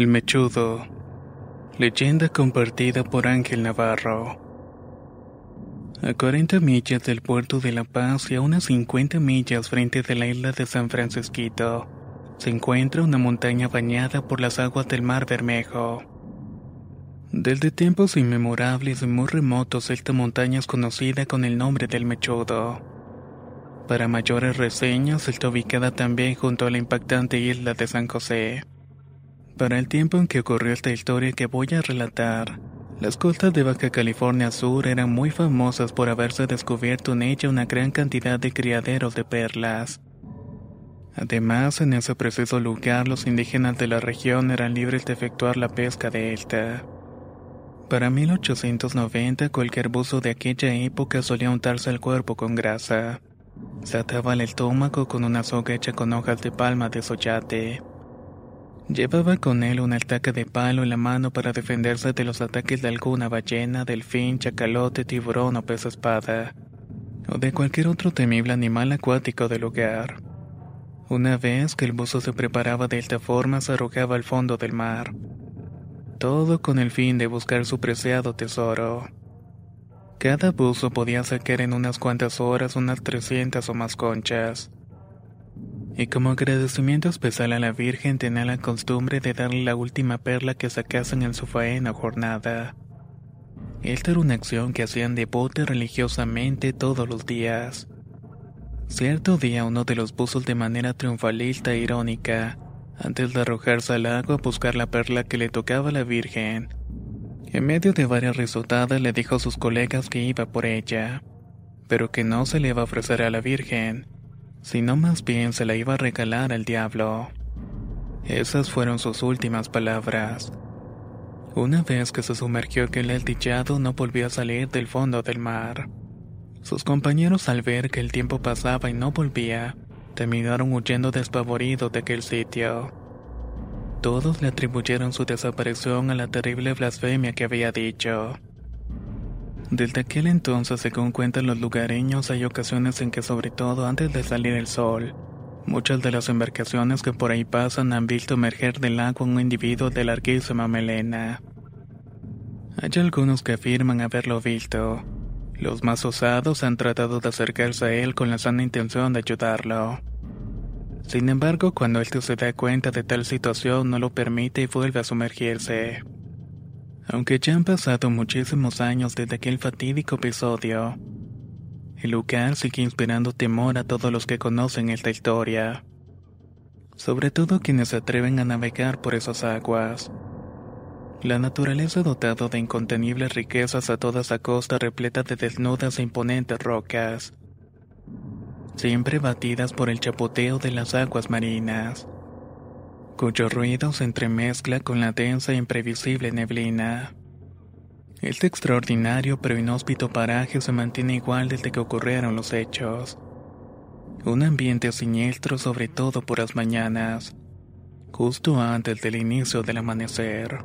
El Mechudo. Leyenda compartida por Ángel Navarro. A 40 millas del puerto de La Paz y a unas 50 millas frente de la isla de San Francisquito, se encuentra una montaña bañada por las aguas del Mar Bermejo. Desde tiempos inmemorables y muy remotos, esta montaña es conocida con el nombre del Mechudo. Para mayores reseñas, está ubicada también junto a la impactante isla de San José. Para el tiempo en que ocurrió esta historia que voy a relatar, las costas de Baja California Sur eran muy famosas por haberse descubierto en ella una gran cantidad de criaderos de perlas. Además, en ese preciso lugar los indígenas de la región eran libres de efectuar la pesca de esta. Para 1890, cualquier buzo de aquella época solía untarse el cuerpo con grasa. Se ataba el estómago con una soga hecha con hojas de palma de soyate. Llevaba con él una estaca de palo en la mano para defenderse de los ataques de alguna ballena, delfín, chacalote, tiburón o pez espada, o de cualquier otro temible animal acuático del lugar. Una vez que el buzo se preparaba de esta forma, se arrojaba al fondo del mar. Todo con el fin de buscar su preciado tesoro. Cada buzo podía sacar en unas cuantas horas unas 300 o más conchas y como agradecimiento especial a la Virgen tenía la costumbre de darle la última perla que sacasen en su faena jornada. Esta era una acción que hacían devote religiosamente todos los días. Cierto día uno de los buzos de manera triunfalista e irónica, antes de arrojarse al agua a buscar la perla que le tocaba a la Virgen, en medio de varias risotadas le dijo a sus colegas que iba por ella, pero que no se le iba a ofrecer a la Virgen, sino más bien se la iba a regalar al diablo. Esas fueron sus últimas palabras. Una vez que se sumergió aquel desdichado no volvió a salir del fondo del mar. Sus compañeros al ver que el tiempo pasaba y no volvía, terminaron huyendo despavoridos de aquel sitio. Todos le atribuyeron su desaparición a la terrible blasfemia que había dicho. Desde aquel entonces, según cuentan los lugareños, hay ocasiones en que, sobre todo antes de salir el sol, muchas de las embarcaciones que por ahí pasan han visto emerger del agua un individuo de larguísima melena. Hay algunos que afirman haberlo visto. Los más osados han tratado de acercarse a él con la sana intención de ayudarlo. Sin embargo, cuando éste se da cuenta de tal situación, no lo permite y vuelve a sumergirse. Aunque ya han pasado muchísimos años desde aquel fatídico episodio, el lugar sigue inspirando temor a todos los que conocen esta historia, sobre todo quienes se atreven a navegar por esas aguas. La naturaleza ha dotado de incontenibles riquezas a toda esa costa repleta de desnudas e imponentes rocas, siempre batidas por el chapoteo de las aguas marinas cuyo ruido se entremezcla con la densa e imprevisible neblina. Este extraordinario pero inhóspito paraje se mantiene igual desde que ocurrieron los hechos. Un ambiente siniestro sobre todo por las mañanas, justo antes del inicio del amanecer.